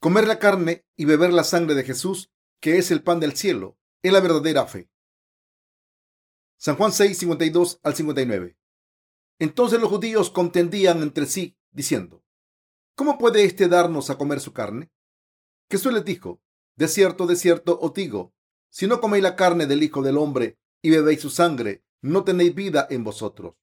Comer la carne y beber la sangre de Jesús, que es el pan del cielo, es la verdadera fe. San Juan 6, 52 al 59. Entonces los judíos contendían entre sí, diciendo, ¿Cómo puede éste darnos a comer su carne? Jesús les dijo, De cierto, de cierto os digo, si no coméis la carne del Hijo del Hombre y bebéis su sangre, no tenéis vida en vosotros.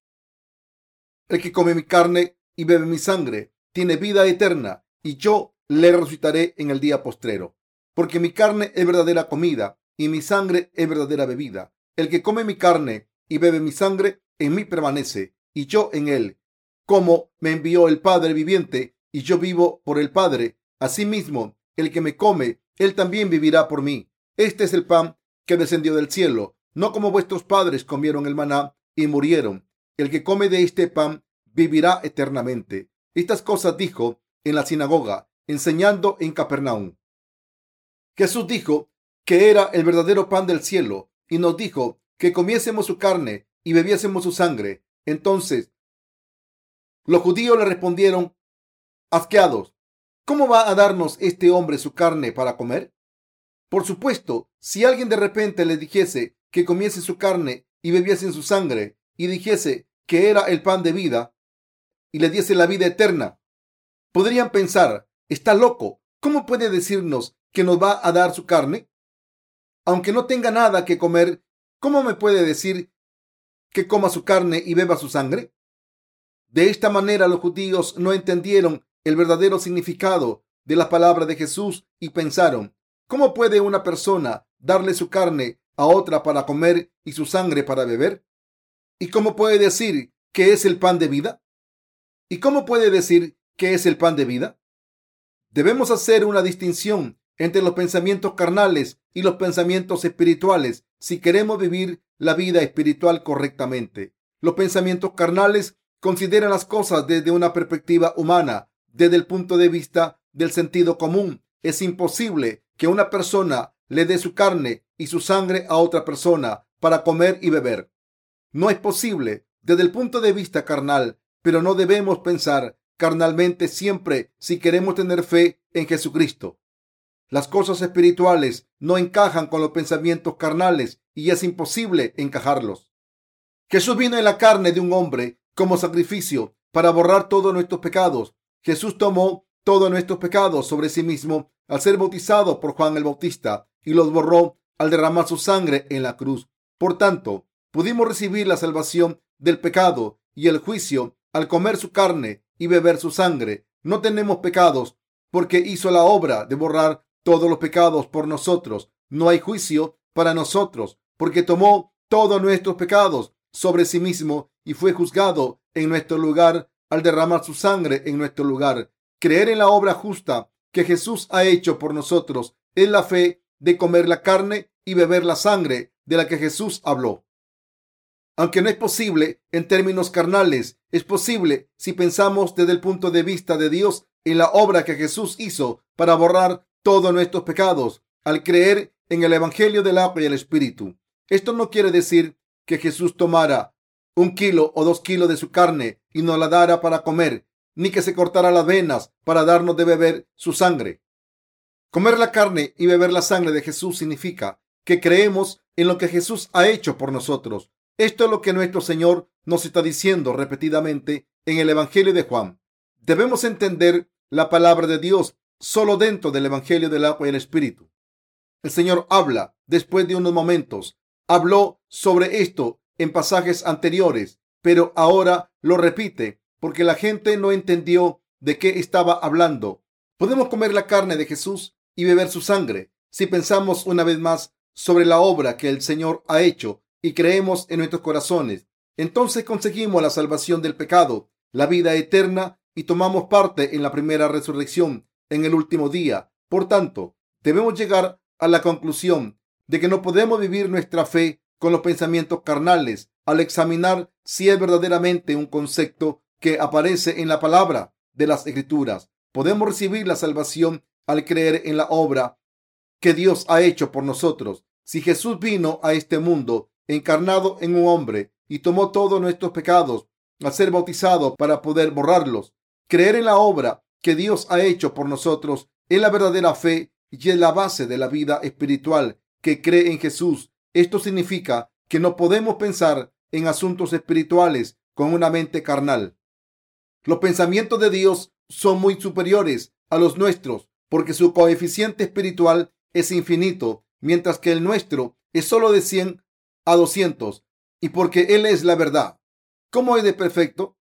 El que come mi carne y bebe mi sangre tiene vida eterna, y yo le resucitaré en el día postrero. Porque mi carne es verdadera comida, y mi sangre es verdadera bebida. El que come mi carne y bebe mi sangre, en mí permanece, y yo en él. Como me envió el Padre viviente, y yo vivo por el Padre, asimismo, el que me come, él también vivirá por mí. Este es el pan que descendió del cielo, no como vuestros padres comieron el maná y murieron. El que come de este pan vivirá eternamente. Estas cosas dijo en la sinagoga, enseñando en Capernaum. Jesús dijo que era el verdadero pan del cielo y nos dijo que comiésemos su carne y bebiésemos su sangre. Entonces, los judíos le respondieron asqueados, ¿cómo va a darnos este hombre su carne para comer? Por supuesto, si alguien de repente le dijese que comiese su carne y bebiese su sangre y dijese que era el pan de vida y le diese la vida eterna, podrían pensar, está loco, ¿cómo puede decirnos que nos va a dar su carne? Aunque no tenga nada que comer, ¿cómo me puede decir que coma su carne y beba su sangre? De esta manera los judíos no entendieron el verdadero significado de la palabra de Jesús y pensaron, ¿Cómo puede una persona darle su carne a otra para comer y su sangre para beber? ¿Y cómo puede decir que es el pan de vida? ¿Y cómo puede decir que es el pan de vida? Debemos hacer una distinción entre los pensamientos carnales y los pensamientos espirituales si queremos vivir la vida espiritual correctamente. Los pensamientos carnales consideran las cosas desde una perspectiva humana, desde el punto de vista del sentido común. Es imposible que una persona le dé su carne y su sangre a otra persona para comer y beber. No es posible desde el punto de vista carnal, pero no debemos pensar carnalmente siempre si queremos tener fe en Jesucristo. Las cosas espirituales no encajan con los pensamientos carnales y es imposible encajarlos. Jesús vino en la carne de un hombre como sacrificio para borrar todos nuestros pecados. Jesús tomó todos nuestros pecados sobre sí mismo al ser bautizado por Juan el Bautista y los borró al derramar su sangre en la cruz. Por tanto, pudimos recibir la salvación del pecado y el juicio al comer su carne y beber su sangre. No tenemos pecados porque hizo la obra de borrar todos los pecados por nosotros. No hay juicio para nosotros porque tomó todos nuestros pecados sobre sí mismo y fue juzgado en nuestro lugar al derramar su sangre en nuestro lugar. Creer en la obra justa que Jesús ha hecho por nosotros es la fe de comer la carne y beber la sangre de la que Jesús habló. Aunque no es posible en términos carnales, es posible si pensamos desde el punto de vista de Dios en la obra que Jesús hizo para borrar todos nuestros pecados al creer en el Evangelio del agua y el Espíritu. Esto no quiere decir que Jesús tomara un kilo o dos kilos de su carne y nos la dara para comer ni que se cortara las venas para darnos de beber su sangre. Comer la carne y beber la sangre de Jesús significa que creemos en lo que Jesús ha hecho por nosotros. Esto es lo que nuestro Señor nos está diciendo repetidamente en el Evangelio de Juan. Debemos entender la palabra de Dios solo dentro del Evangelio del agua y el Espíritu. El Señor habla después de unos momentos. Habló sobre esto en pasajes anteriores, pero ahora lo repite porque la gente no entendió de qué estaba hablando. Podemos comer la carne de Jesús y beber su sangre si pensamos una vez más sobre la obra que el Señor ha hecho y creemos en nuestros corazones. Entonces conseguimos la salvación del pecado, la vida eterna y tomamos parte en la primera resurrección en el último día. Por tanto, debemos llegar a la conclusión de que no podemos vivir nuestra fe con los pensamientos carnales al examinar si es verdaderamente un concepto que aparece en la palabra de las escrituras. Podemos recibir la salvación al creer en la obra que Dios ha hecho por nosotros. Si Jesús vino a este mundo encarnado en un hombre y tomó todos nuestros pecados al ser bautizado para poder borrarlos, creer en la obra que Dios ha hecho por nosotros es la verdadera fe y es la base de la vida espiritual que cree en Jesús. Esto significa que no podemos pensar en asuntos espirituales con una mente carnal. Los pensamientos de Dios son muy superiores a los nuestros porque su coeficiente espiritual es infinito, mientras que el nuestro es solo de 100 a 200 y porque Él es la verdad. ¿Cómo es de perfecto?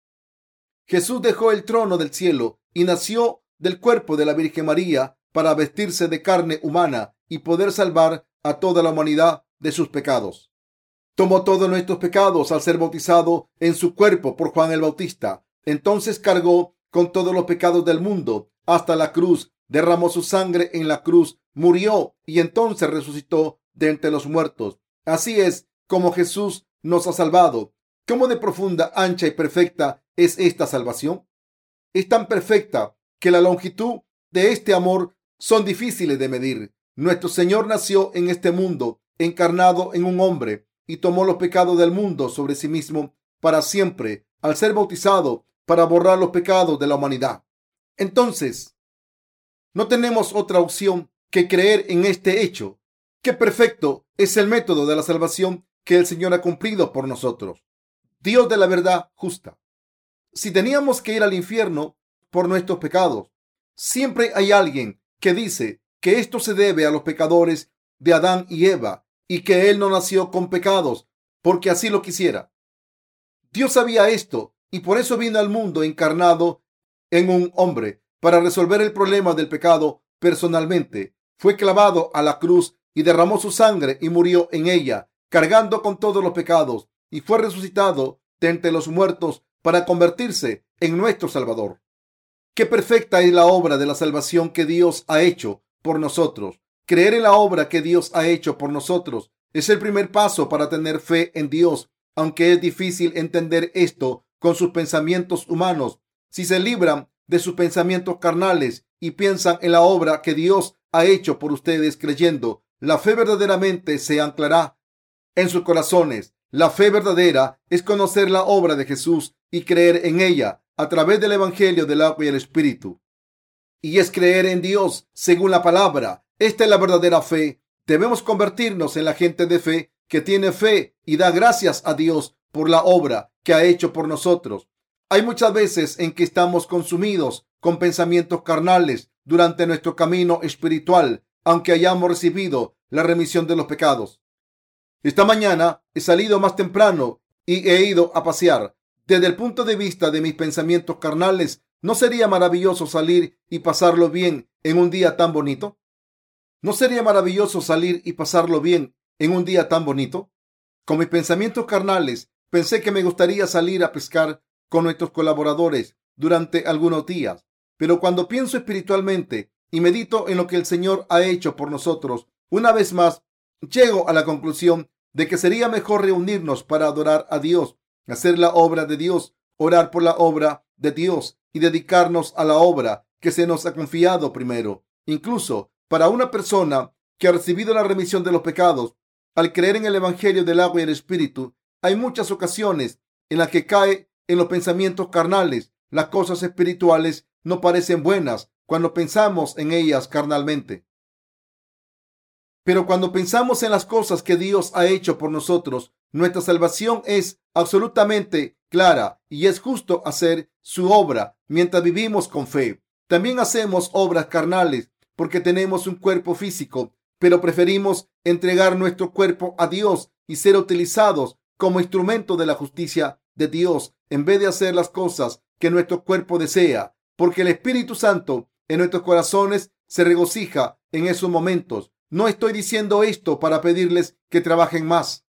Jesús dejó el trono del cielo y nació del cuerpo de la Virgen María para vestirse de carne humana y poder salvar a toda la humanidad de sus pecados. Tomó todos nuestros pecados al ser bautizado en su cuerpo por Juan el Bautista. Entonces cargó con todos los pecados del mundo hasta la cruz, derramó su sangre en la cruz, murió y entonces resucitó de entre los muertos. Así es como Jesús nos ha salvado. ¿Cómo de profunda, ancha y perfecta es esta salvación? Es tan perfecta que la longitud de este amor son difíciles de medir. Nuestro Señor nació en este mundo, encarnado en un hombre, y tomó los pecados del mundo sobre sí mismo para siempre, al ser bautizado para borrar los pecados de la humanidad. Entonces, no tenemos otra opción que creer en este hecho. Qué perfecto es el método de la salvación que el Señor ha cumplido por nosotros. Dios de la verdad justa. Si teníamos que ir al infierno por nuestros pecados, siempre hay alguien que dice que esto se debe a los pecadores de Adán y Eva y que Él no nació con pecados porque así lo quisiera. Dios sabía esto y por eso vino al mundo encarnado en un hombre para resolver el problema del pecado personalmente. Fue clavado a la cruz y derramó su sangre y murió en ella, cargando con todos los pecados, y fue resucitado de entre los muertos para convertirse en nuestro Salvador. Qué perfecta es la obra de la salvación que Dios ha hecho por nosotros. Creer en la obra que Dios ha hecho por nosotros es el primer paso para tener fe en Dios, aunque es difícil entender esto con sus pensamientos humanos. Si se libran de sus pensamientos carnales y piensan en la obra que Dios ha hecho por ustedes creyendo, la fe verdaderamente se anclará en sus corazones. La fe verdadera es conocer la obra de Jesús y creer en ella a través del Evangelio del agua y el Espíritu. Y es creer en Dios según la palabra. Esta es la verdadera fe. Debemos convertirnos en la gente de fe que tiene fe y da gracias a Dios por la obra que ha hecho por nosotros. Hay muchas veces en que estamos consumidos con pensamientos carnales durante nuestro camino espiritual, aunque hayamos recibido la remisión de los pecados. Esta mañana he salido más temprano y he ido a pasear. Desde el punto de vista de mis pensamientos carnales, ¿no sería maravilloso salir y pasarlo bien en un día tan bonito? ¿No sería maravilloso salir y pasarlo bien en un día tan bonito? Con mis pensamientos carnales, pensé que me gustaría salir a pescar con nuestros colaboradores durante algunos días. Pero cuando pienso espiritualmente y medito en lo que el Señor ha hecho por nosotros, una vez más llego a la conclusión de que sería mejor reunirnos para adorar a Dios, hacer la obra de Dios, orar por la obra de Dios y dedicarnos a la obra que se nos ha confiado primero. Incluso para una persona que ha recibido la remisión de los pecados, al creer en el Evangelio del agua y el Espíritu, hay muchas ocasiones en las que cae en los pensamientos carnales. Las cosas espirituales no parecen buenas cuando pensamos en ellas carnalmente. Pero cuando pensamos en las cosas que Dios ha hecho por nosotros, nuestra salvación es absolutamente clara y es justo hacer su obra mientras vivimos con fe. También hacemos obras carnales porque tenemos un cuerpo físico, pero preferimos entregar nuestro cuerpo a Dios y ser utilizados como instrumento de la justicia de Dios en vez de hacer las cosas que nuestro cuerpo desea, porque el Espíritu Santo en nuestros corazones se regocija en esos momentos no estoy diciendo esto para pedirles que trabajen más.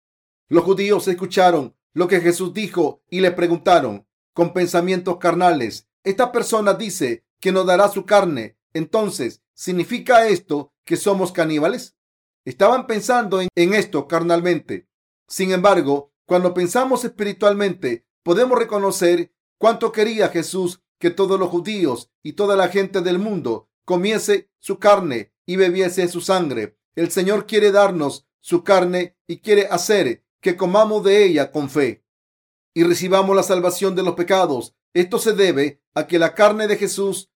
Los judíos escucharon lo que Jesús dijo y le preguntaron con pensamientos carnales, esta persona dice que nos dará su carne. Entonces, ¿significa esto que somos caníbales? Estaban pensando en, esto carnalmente. Sin embargo, cuando pensamos espiritualmente, podemos reconocer cuánto quería Jesús que todos los judíos y toda la gente del mundo comiese su carne y bebiese su sangre. El Señor quiere darnos su carne y quiere hacer que comamos de ella con fe y recibamos la salvación de los pecados. Esto se debe a que la carne de Jesús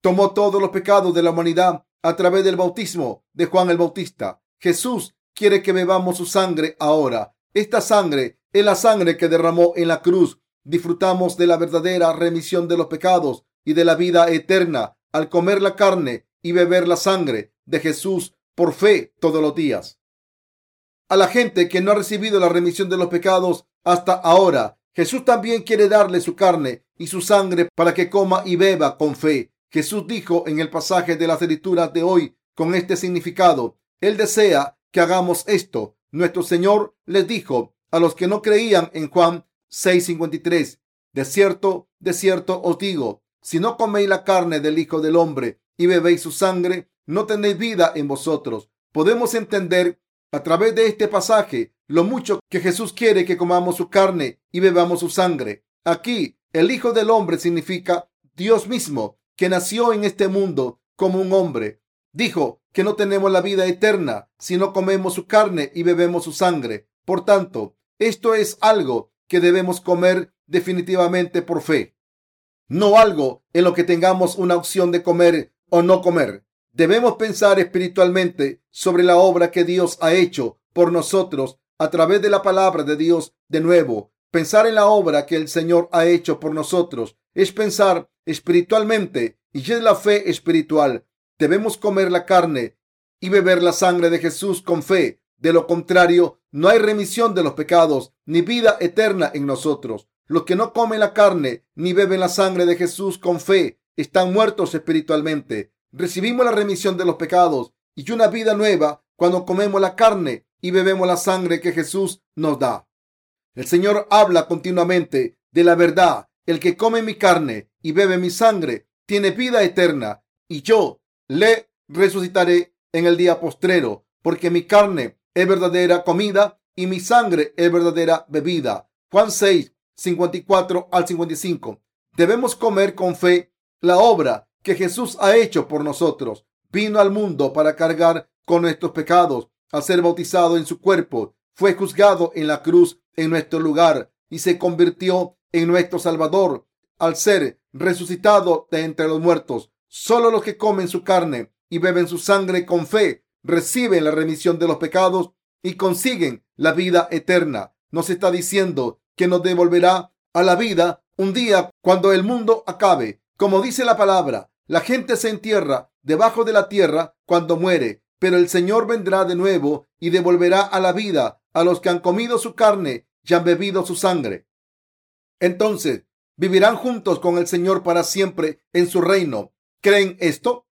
tomó todos los pecados de la humanidad a través del bautismo de Juan el Bautista. Jesús quiere que bebamos su sangre ahora. Esta sangre es la sangre que derramó en la cruz. Disfrutamos de la verdadera remisión de los pecados y de la vida eterna al comer la carne y beber la sangre de Jesús por fe todos los días. A la gente que no ha recibido la remisión de los pecados hasta ahora, Jesús también quiere darle su carne y su sangre para que coma y beba con fe. Jesús dijo en el pasaje de las escrituras de hoy con este significado, Él desea que hagamos esto. Nuestro Señor les dijo a los que no creían en Juan 6:53, de cierto, de cierto os digo, si no coméis la carne del Hijo del Hombre y bebéis su sangre, no tenéis vida en vosotros. Podemos entender a través de este pasaje lo mucho que Jesús quiere que comamos su carne y bebamos su sangre. Aquí, el Hijo del Hombre significa Dios mismo, que nació en este mundo como un hombre. Dijo que no tenemos la vida eterna si no comemos su carne y bebemos su sangre. Por tanto, esto es algo que debemos comer definitivamente por fe, no algo en lo que tengamos una opción de comer o no comer. Debemos pensar espiritualmente sobre la obra que Dios ha hecho por nosotros a través de la palabra de Dios de nuevo. Pensar en la obra que el Señor ha hecho por nosotros es pensar espiritualmente y es la fe espiritual. Debemos comer la carne y beber la sangre de Jesús con fe. De lo contrario, no hay remisión de los pecados ni vida eterna en nosotros. Los que no comen la carne ni beben la sangre de Jesús con fe están muertos espiritualmente. Recibimos la remisión de los pecados y una vida nueva cuando comemos la carne y bebemos la sangre que Jesús nos da. El Señor habla continuamente de la verdad. El que come mi carne y bebe mi sangre tiene vida eterna y yo le resucitaré en el día postrero, porque mi carne es verdadera comida y mi sangre es verdadera bebida. Juan 6, 54 al 55. Debemos comer con fe la obra que Jesús ha hecho por nosotros. Vino al mundo para cargar con nuestros pecados. Al ser bautizado en su cuerpo, fue juzgado en la cruz en nuestro lugar y se convirtió en nuestro Salvador. Al ser resucitado de entre los muertos, solo los que comen su carne y beben su sangre con fe reciben la remisión de los pecados y consiguen la vida eterna. Nos está diciendo que nos devolverá a la vida un día cuando el mundo acabe. Como dice la palabra, la gente se entierra debajo de la tierra cuando muere, pero el Señor vendrá de nuevo y devolverá a la vida a los que han comido su carne y han bebido su sangre. Entonces, vivirán juntos con el Señor para siempre en su reino. ¿Creen esto?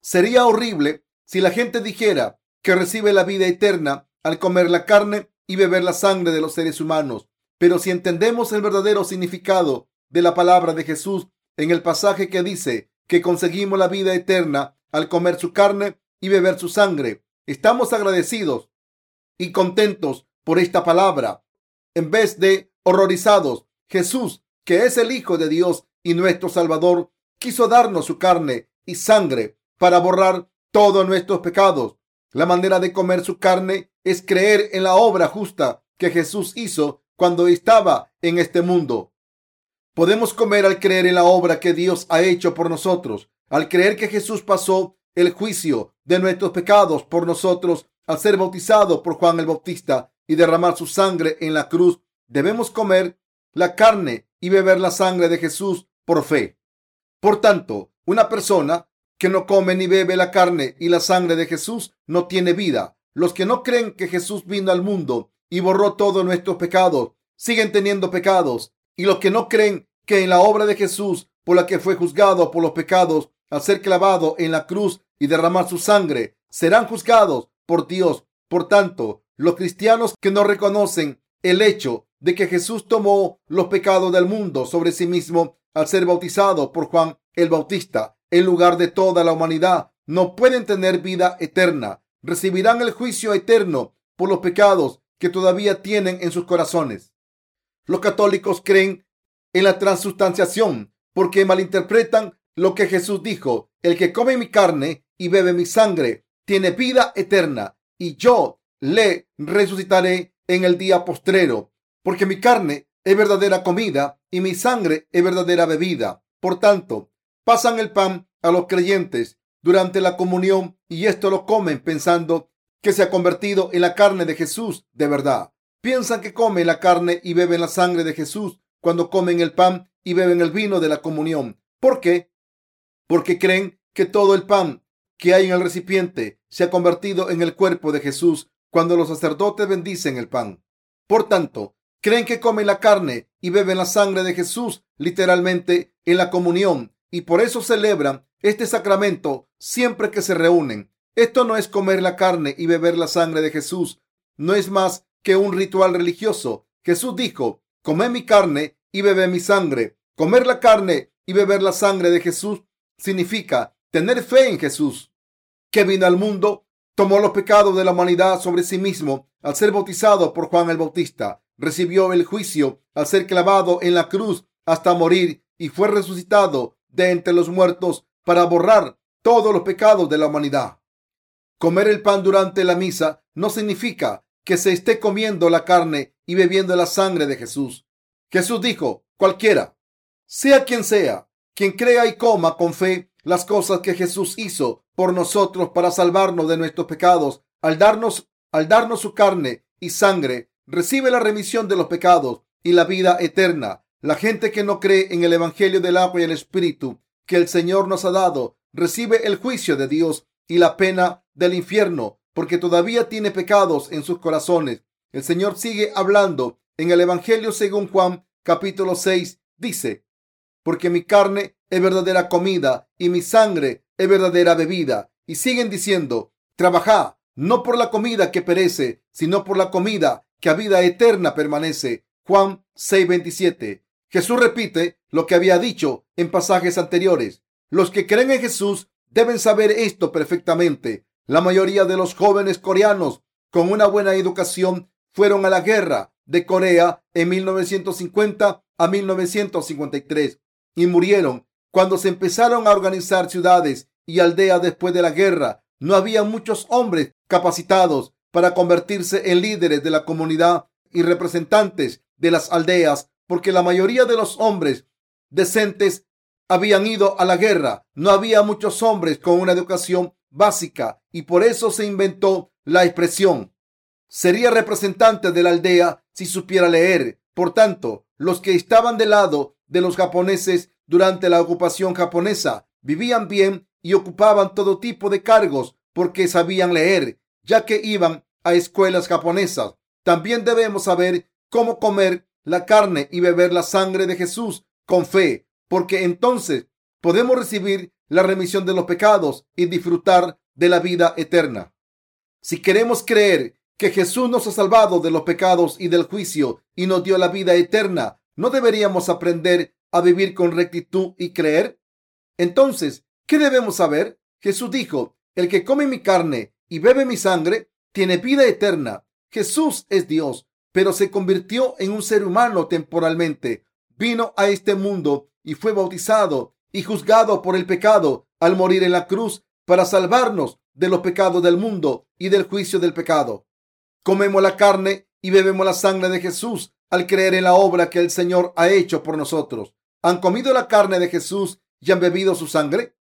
Sería horrible si la gente dijera que recibe la vida eterna al comer la carne y beber la sangre de los seres humanos. Pero si entendemos el verdadero significado de la palabra de Jesús en el pasaje que dice que conseguimos la vida eterna al comer su carne y beber su sangre, estamos agradecidos y contentos por esta palabra. En vez de horrorizados, Jesús, que es el Hijo de Dios y nuestro Salvador, quiso darnos su carne y sangre para borrar todos nuestros pecados. La manera de comer su carne es creer en la obra justa que Jesús hizo cuando estaba en este mundo. Podemos comer al creer en la obra que Dios ha hecho por nosotros, al creer que Jesús pasó el juicio de nuestros pecados por nosotros, al ser bautizado por Juan el Bautista y derramar su sangre en la cruz. Debemos comer la carne y beber la sangre de Jesús por fe. Por tanto, una persona que no come ni bebe la carne y la sangre de Jesús no tiene vida. Los que no creen que Jesús vino al mundo y borró todos nuestros pecados, siguen teniendo pecados. Y los que no creen que en la obra de Jesús, por la que fue juzgado por los pecados, al ser clavado en la cruz y derramar su sangre, serán juzgados por Dios. Por tanto, los cristianos que no reconocen el hecho de que Jesús tomó los pecados del mundo sobre sí mismo al ser bautizado por Juan el Bautista en lugar de toda la humanidad, no pueden tener vida eterna. Recibirán el juicio eterno por los pecados que todavía tienen en sus corazones. Los católicos creen en la transustanciación porque malinterpretan lo que Jesús dijo. El que come mi carne y bebe mi sangre tiene vida eterna y yo le resucitaré en el día postrero, porque mi carne es verdadera comida y mi sangre es verdadera bebida. Por tanto, pasan el pan a los creyentes durante la comunión y esto lo comen pensando que se ha convertido en la carne de Jesús de verdad. Piensan que comen la carne y beben la sangre de Jesús cuando comen el pan y beben el vino de la comunión. ¿Por qué? Porque creen que todo el pan que hay en el recipiente se ha convertido en el cuerpo de Jesús cuando los sacerdotes bendicen el pan. Por tanto, creen que comen la carne y beben la sangre de Jesús literalmente en la comunión y por eso celebran este sacramento siempre que se reúnen. Esto no es comer la carne y beber la sangre de Jesús, no es más que un ritual religioso. Jesús dijo, comed mi carne y bebe mi sangre. Comer la carne y beber la sangre de Jesús significa tener fe en Jesús, que vino al mundo, tomó los pecados de la humanidad sobre sí mismo al ser bautizado por Juan el Bautista, recibió el juicio al ser clavado en la cruz hasta morir y fue resucitado de entre los muertos para borrar todos los pecados de la humanidad. Comer el pan durante la misa no significa que se esté comiendo la carne y bebiendo la sangre de Jesús. Jesús dijo, cualquiera, sea quien sea, quien crea y coma con fe las cosas que Jesús hizo por nosotros para salvarnos de nuestros pecados, al darnos, al darnos su carne y sangre, recibe la remisión de los pecados y la vida eterna. La gente que no cree en el Evangelio del agua y el Espíritu que el Señor nos ha dado, recibe el juicio de Dios y la pena del infierno, porque todavía tiene pecados en sus corazones. El Señor sigue hablando en el Evangelio según Juan capítulo 6. Dice, porque mi carne es verdadera comida y mi sangre es verdadera bebida. Y siguen diciendo, trabajad no por la comida que perece, sino por la comida que a vida eterna permanece. Juan 6:27. Jesús repite lo que había dicho en pasajes anteriores. Los que creen en Jesús deben saber esto perfectamente. La mayoría de los jóvenes coreanos con una buena educación fueron a la guerra de Corea en 1950 a 1953 y murieron cuando se empezaron a organizar ciudades y aldeas después de la guerra. No había muchos hombres capacitados para convertirse en líderes de la comunidad y representantes de las aldeas porque la mayoría de los hombres decentes habían ido a la guerra. No había muchos hombres con una educación básica y por eso se inventó la expresión. Sería representante de la aldea si supiera leer. Por tanto, los que estaban del lado de los japoneses durante la ocupación japonesa vivían bien y ocupaban todo tipo de cargos porque sabían leer, ya que iban a escuelas japonesas. También debemos saber cómo comer la carne y beber la sangre de Jesús con fe, porque entonces podemos recibir la remisión de los pecados y disfrutar de la vida eterna. Si queremos creer que Jesús nos ha salvado de los pecados y del juicio y nos dio la vida eterna, ¿no deberíamos aprender a vivir con rectitud y creer? Entonces, ¿qué debemos saber? Jesús dijo, el que come mi carne y bebe mi sangre tiene vida eterna. Jesús es Dios pero se convirtió en un ser humano temporalmente. Vino a este mundo y fue bautizado y juzgado por el pecado al morir en la cruz para salvarnos de los pecados del mundo y del juicio del pecado. Comemos la carne y bebemos la sangre de Jesús al creer en la obra que el Señor ha hecho por nosotros. ¿Han comido la carne de Jesús y han bebido su sangre?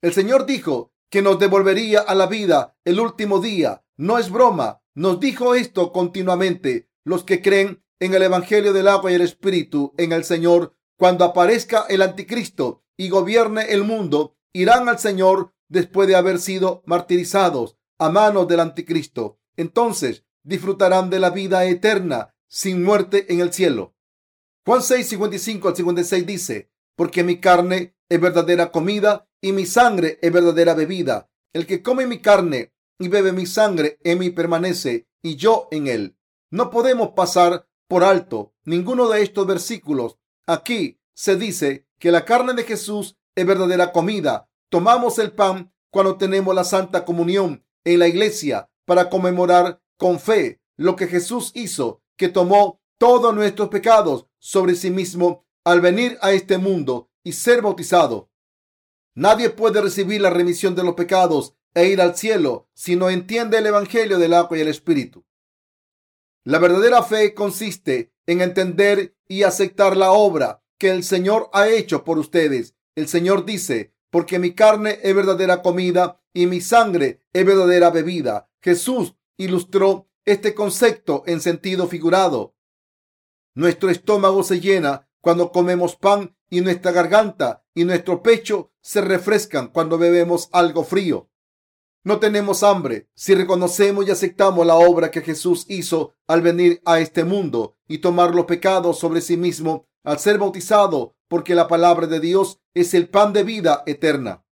El Señor dijo que nos devolvería a la vida el último día. No es broma, nos dijo esto continuamente. Los que creen en el Evangelio del agua y el Espíritu en el Señor, cuando aparezca el anticristo y gobierne el mundo, irán al Señor después de haber sido martirizados a manos del anticristo. Entonces disfrutarán de la vida eterna sin muerte en el cielo. Juan 6, 55 al 56 dice, porque mi carne es verdadera comida y mi sangre es verdadera bebida. El que come mi carne y bebe mi sangre en mí permanece y yo en él. No podemos pasar por alto ninguno de estos versículos. Aquí se dice que la carne de Jesús es verdadera comida. Tomamos el pan cuando tenemos la Santa Comunión en la iglesia para conmemorar con fe lo que Jesús hizo, que tomó todos nuestros pecados sobre sí mismo al venir a este mundo y ser bautizado. Nadie puede recibir la remisión de los pecados e ir al cielo si no entiende el Evangelio del agua y el Espíritu. La verdadera fe consiste en entender y aceptar la obra que el Señor ha hecho por ustedes. El Señor dice, porque mi carne es verdadera comida y mi sangre es verdadera bebida. Jesús ilustró este concepto en sentido figurado. Nuestro estómago se llena cuando comemos pan y nuestra garganta y nuestro pecho se refrescan cuando bebemos algo frío. No tenemos hambre si reconocemos y aceptamos la obra que Jesús hizo al venir a este mundo y tomar los pecados sobre sí mismo al ser bautizado, porque la palabra de Dios es el pan de vida eterna.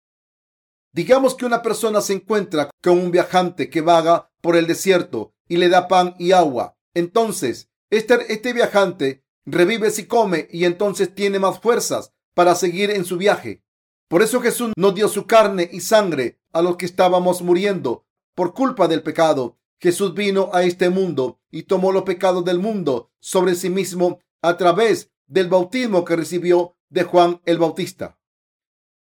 Digamos que una persona se encuentra con un viajante que vaga por el desierto y le da pan y agua. Entonces, este, este viajante revive si come y entonces tiene más fuerzas para seguir en su viaje. Por eso Jesús nos dio su carne y sangre a los que estábamos muriendo por culpa del pecado. Jesús vino a este mundo y tomó los pecados del mundo sobre sí mismo a través del bautismo que recibió de Juan el Bautista.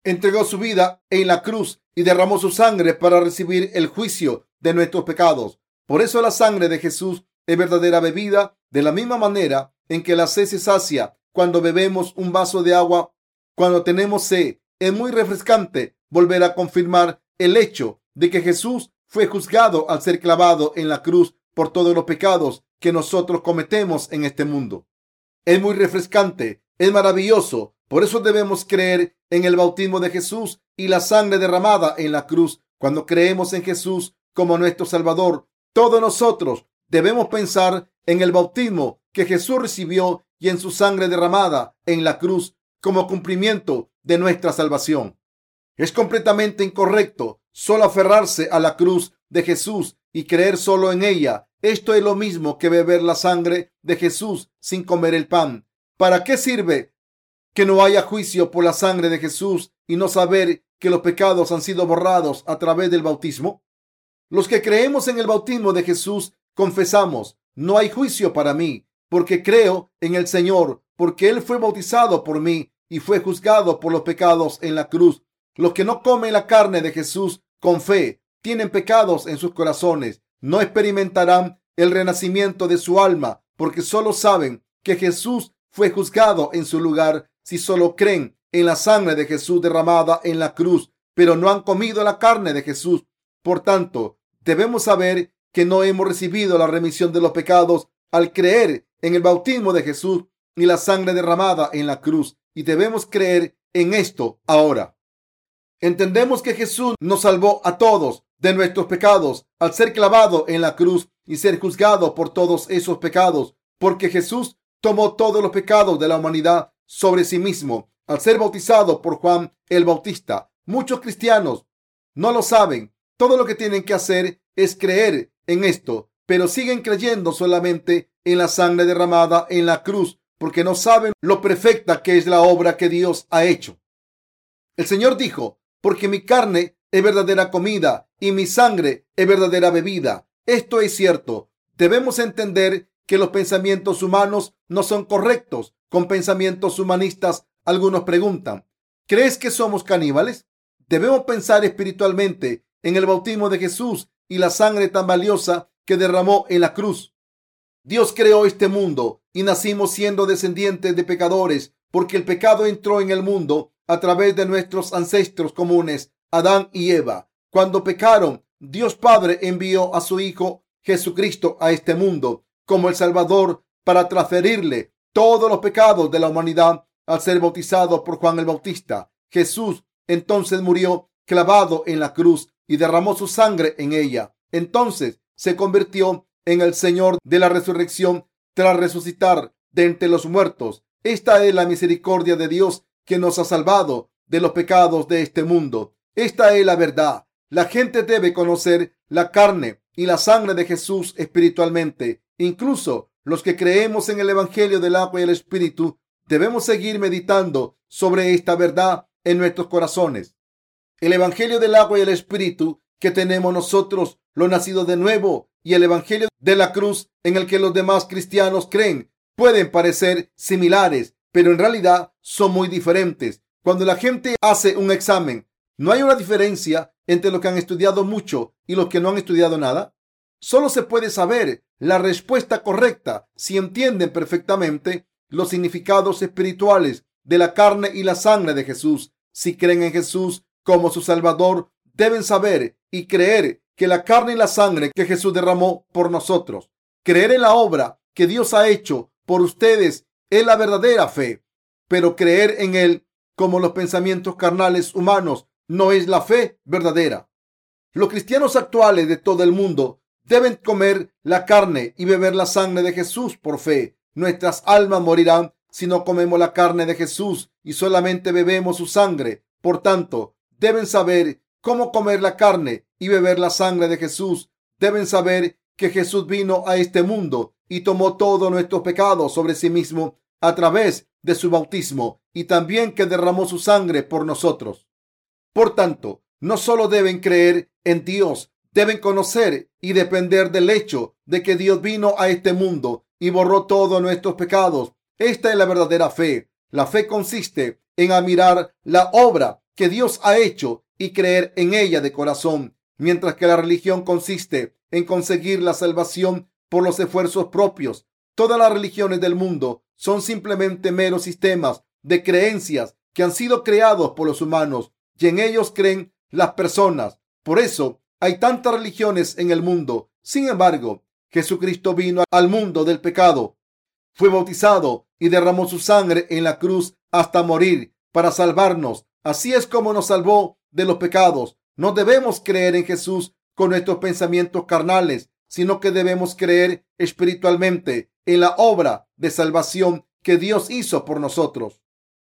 Entregó su vida en la cruz y derramó su sangre para recibir el juicio de nuestros pecados. Por eso la sangre de Jesús es verdadera bebida de la misma manera en que la sed se sacia cuando bebemos un vaso de agua cuando tenemos sed. Es muy refrescante volver a confirmar el hecho de que Jesús fue juzgado al ser clavado en la cruz por todos los pecados que nosotros cometemos en este mundo. Es muy refrescante, es maravilloso. Por eso debemos creer en el bautismo de Jesús y la sangre derramada en la cruz. Cuando creemos en Jesús como nuestro Salvador, todos nosotros debemos pensar en el bautismo que Jesús recibió y en su sangre derramada en la cruz como cumplimiento de nuestra salvación. Es completamente incorrecto solo aferrarse a la cruz de Jesús y creer solo en ella. Esto es lo mismo que beber la sangre de Jesús sin comer el pan. ¿Para qué sirve que no haya juicio por la sangre de Jesús y no saber que los pecados han sido borrados a través del bautismo? Los que creemos en el bautismo de Jesús confesamos, no hay juicio para mí, porque creo en el Señor, porque Él fue bautizado por mí y fue juzgado por los pecados en la cruz los que no comen la carne de Jesús con fe tienen pecados en sus corazones. No experimentarán el renacimiento de su alma porque solo saben que Jesús fue juzgado en su lugar si solo creen en la sangre de Jesús derramada en la cruz, pero no han comido la carne de Jesús. Por tanto, debemos saber que no hemos recibido la remisión de los pecados al creer en el bautismo de Jesús y la sangre derramada en la cruz. Y debemos creer en esto ahora. Entendemos que Jesús nos salvó a todos de nuestros pecados al ser clavado en la cruz y ser juzgado por todos esos pecados, porque Jesús tomó todos los pecados de la humanidad sobre sí mismo al ser bautizado por Juan el Bautista. Muchos cristianos no lo saben. Todo lo que tienen que hacer es creer en esto, pero siguen creyendo solamente en la sangre derramada en la cruz, porque no saben lo perfecta que es la obra que Dios ha hecho. El Señor dijo, porque mi carne es verdadera comida y mi sangre es verdadera bebida. Esto es cierto. Debemos entender que los pensamientos humanos no son correctos. Con pensamientos humanistas, algunos preguntan, ¿crees que somos caníbales? Debemos pensar espiritualmente en el bautismo de Jesús y la sangre tan valiosa que derramó en la cruz. Dios creó este mundo y nacimos siendo descendientes de pecadores porque el pecado entró en el mundo a través de nuestros ancestros comunes, Adán y Eva. Cuando pecaron, Dios Padre envió a su Hijo Jesucristo a este mundo como el Salvador para transferirle todos los pecados de la humanidad al ser bautizado por Juan el Bautista. Jesús entonces murió clavado en la cruz y derramó su sangre en ella. Entonces se convirtió en el Señor de la resurrección tras resucitar de entre los muertos. Esta es la misericordia de Dios que nos ha salvado de los pecados de este mundo. Esta es la verdad. La gente debe conocer la carne y la sangre de Jesús espiritualmente. Incluso los que creemos en el Evangelio del agua y el Espíritu debemos seguir meditando sobre esta verdad en nuestros corazones. El Evangelio del agua y el Espíritu que tenemos nosotros, lo nacido de nuevo, y el Evangelio de la cruz en el que los demás cristianos creen, pueden parecer similares, pero en realidad son muy diferentes. Cuando la gente hace un examen, ¿no hay una diferencia entre los que han estudiado mucho y los que no han estudiado nada? Solo se puede saber la respuesta correcta si entienden perfectamente los significados espirituales de la carne y la sangre de Jesús. Si creen en Jesús como su Salvador, deben saber y creer que la carne y la sangre que Jesús derramó por nosotros, creer en la obra que Dios ha hecho por ustedes es la verdadera fe, pero creer en Él como los pensamientos carnales humanos no es la fe verdadera. Los cristianos actuales de todo el mundo deben comer la carne y beber la sangre de Jesús por fe. Nuestras almas morirán si no comemos la carne de Jesús y solamente bebemos su sangre. Por tanto, deben saber cómo comer la carne y beber la sangre de Jesús. Deben saber que Jesús vino a este mundo y tomó todos nuestros pecados sobre sí mismo a través de su bautismo y también que derramó su sangre por nosotros. Por tanto, no solo deben creer en Dios, deben conocer y depender del hecho de que Dios vino a este mundo y borró todos nuestros pecados. Esta es la verdadera fe. La fe consiste en admirar la obra que Dios ha hecho y creer en ella de corazón, mientras que la religión consiste en conseguir la salvación por los esfuerzos propios. Todas las religiones del mundo son simplemente meros sistemas de creencias que han sido creados por los humanos y en ellos creen las personas. Por eso hay tantas religiones en el mundo. Sin embargo, Jesucristo vino al mundo del pecado, fue bautizado y derramó su sangre en la cruz hasta morir para salvarnos. Así es como nos salvó de los pecados. No debemos creer en Jesús con nuestros pensamientos carnales, sino que debemos creer espiritualmente en la obra de salvación que Dios hizo por nosotros.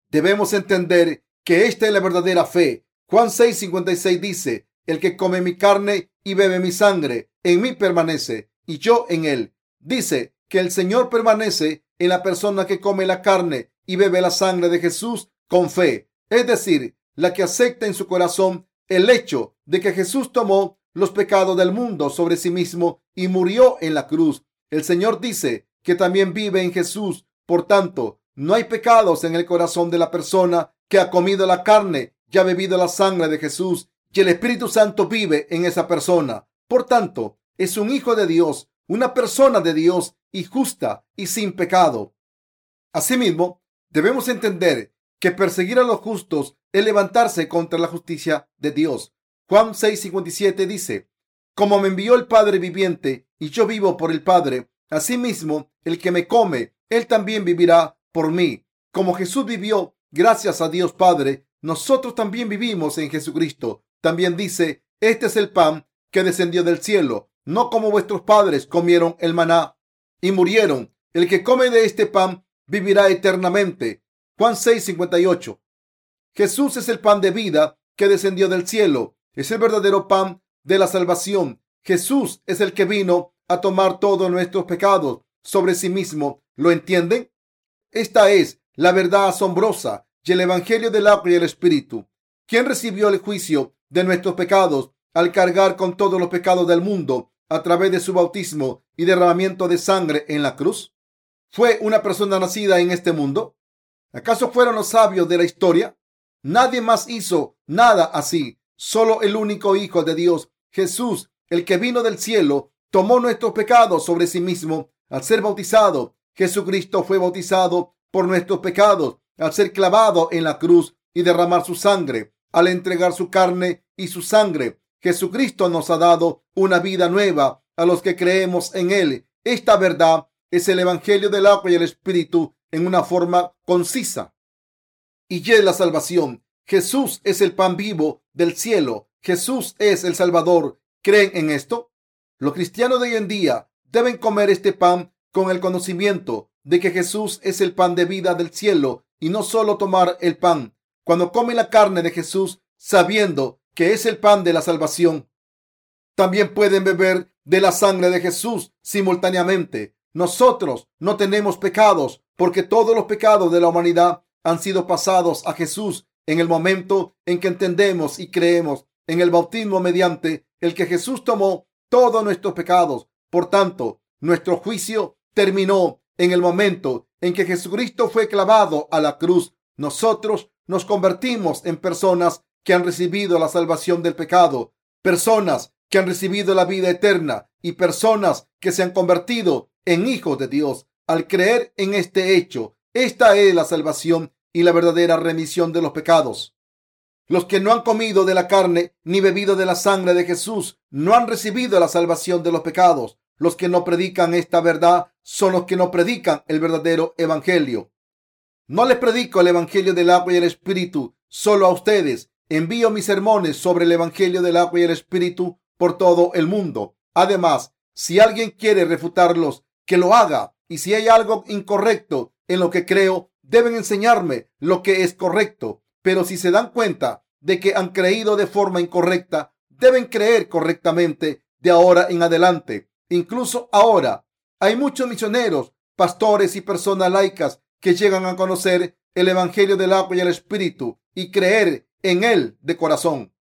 Debemos entender que esta es la verdadera fe. Juan 6:56 dice, el que come mi carne y bebe mi sangre, en mí permanece y yo en él. Dice que el Señor permanece en la persona que come la carne y bebe la sangre de Jesús con fe, es decir, la que acepta en su corazón el hecho de que Jesús tomó los pecados del mundo sobre sí mismo y murió en la cruz. El Señor dice que también vive en Jesús. Por tanto, no hay pecados en el corazón de la persona que ha comido la carne y ha bebido la sangre de Jesús y el Espíritu Santo vive en esa persona. Por tanto, es un hijo de Dios, una persona de Dios y justa y sin pecado. Asimismo, debemos entender que perseguir a los justos es levantarse contra la justicia de Dios. Juan 6:57 dice, como me envió el Padre viviente y yo vivo por el Padre, asimismo el que me come, él también vivirá por mí. Como Jesús vivió gracias a Dios Padre, nosotros también vivimos en Jesucristo. También dice, este es el pan que descendió del cielo, no como vuestros padres comieron el maná y murieron. El que come de este pan vivirá eternamente. Juan 6:58. Jesús es el pan de vida que descendió del cielo. Es el verdadero pan de la salvación. Jesús es el que vino a tomar todos nuestros pecados sobre sí mismo. ¿Lo entienden? Esta es la verdad asombrosa y el Evangelio del agua y el Espíritu. ¿Quién recibió el juicio de nuestros pecados al cargar con todos los pecados del mundo a través de su bautismo y derramamiento de sangre en la cruz? ¿Fue una persona nacida en este mundo? ¿Acaso fueron los sabios de la historia? Nadie más hizo nada así. Solo el único Hijo de Dios, Jesús, el que vino del cielo, tomó nuestros pecados sobre sí mismo al ser bautizado. Jesucristo fue bautizado por nuestros pecados al ser clavado en la cruz y derramar su sangre al entregar su carne y su sangre. Jesucristo nos ha dado una vida nueva a los que creemos en Él. Esta verdad es el Evangelio del agua y el Espíritu en una forma concisa. Y es la salvación. Jesús es el pan vivo del cielo. Jesús es el Salvador. ¿Creen en esto? Los cristianos de hoy en día deben comer este pan con el conocimiento de que Jesús es el pan de vida del cielo y no solo tomar el pan, cuando come la carne de Jesús, sabiendo que es el pan de la salvación, también pueden beber de la sangre de Jesús simultáneamente. Nosotros no tenemos pecados porque todos los pecados de la humanidad han sido pasados a Jesús en el momento en que entendemos y creemos en el bautismo mediante el que Jesús tomó todos nuestros pecados. Por tanto, nuestro juicio terminó en el momento en que Jesucristo fue clavado a la cruz. Nosotros nos convertimos en personas que han recibido la salvación del pecado, personas que han recibido la vida eterna y personas que se han convertido en hijos de Dios. Al creer en este hecho, esta es la salvación y la verdadera remisión de los pecados. Los que no han comido de la carne ni bebido de la sangre de Jesús no han recibido la salvación de los pecados. Los que no predican esta verdad son los que no predican el verdadero evangelio. No les predico el evangelio del agua y el espíritu solo a ustedes. Envío mis sermones sobre el evangelio del agua y el espíritu por todo el mundo. Además, si alguien quiere refutarlos, que lo haga. Y si hay algo incorrecto en lo que creo, deben enseñarme lo que es correcto. Pero si se dan cuenta de que han creído de forma incorrecta, deben creer correctamente de ahora en adelante. Incluso ahora hay muchos misioneros, pastores y personas laicas que llegan a conocer el Evangelio del agua y el Espíritu y creer en él de corazón.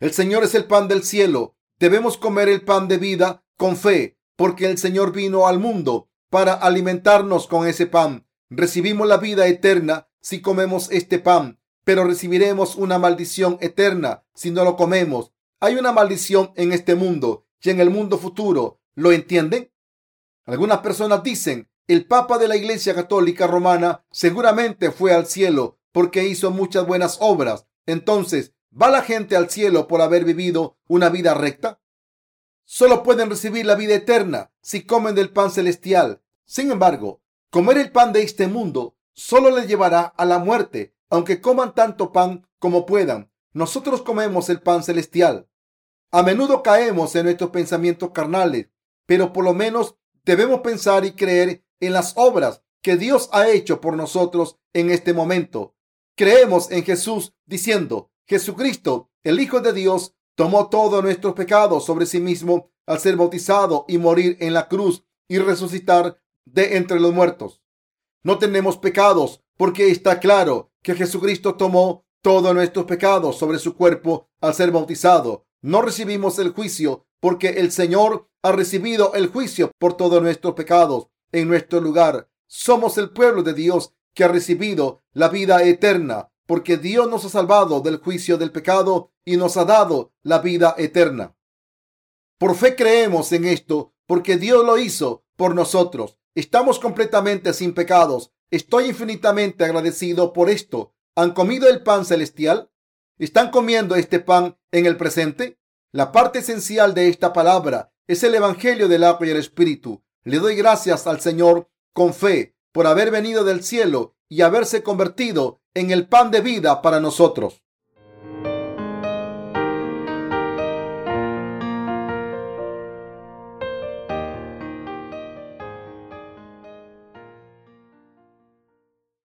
El Señor es el pan del cielo. Debemos comer el pan de vida con fe, porque el Señor vino al mundo para alimentarnos con ese pan. Recibimos la vida eterna si comemos este pan pero recibiremos una maldición eterna si no lo comemos. Hay una maldición en este mundo y en el mundo futuro. ¿Lo entienden? Algunas personas dicen, el Papa de la Iglesia Católica Romana seguramente fue al cielo porque hizo muchas buenas obras. Entonces, ¿va la gente al cielo por haber vivido una vida recta? Solo pueden recibir la vida eterna si comen del pan celestial. Sin embargo, comer el pan de este mundo solo les llevará a la muerte aunque coman tanto pan como puedan, nosotros comemos el pan celestial. A menudo caemos en nuestros pensamientos carnales, pero por lo menos debemos pensar y creer en las obras que Dios ha hecho por nosotros en este momento. Creemos en Jesús diciendo, Jesucristo, el Hijo de Dios, tomó todos nuestros pecados sobre sí mismo al ser bautizado y morir en la cruz y resucitar de entre los muertos. No tenemos pecados porque está claro que Jesucristo tomó todos nuestros pecados sobre su cuerpo al ser bautizado. No recibimos el juicio porque el Señor ha recibido el juicio por todos nuestros pecados en nuestro lugar. Somos el pueblo de Dios que ha recibido la vida eterna porque Dios nos ha salvado del juicio del pecado y nos ha dado la vida eterna. Por fe creemos en esto porque Dios lo hizo por nosotros. Estamos completamente sin pecados Estoy infinitamente agradecido por esto. ¿Han comido el pan celestial? ¿Están comiendo este pan en el presente? La parte esencial de esta palabra es el Evangelio del agua y el Espíritu. Le doy gracias al Señor con fe por haber venido del cielo y haberse convertido en el pan de vida para nosotros.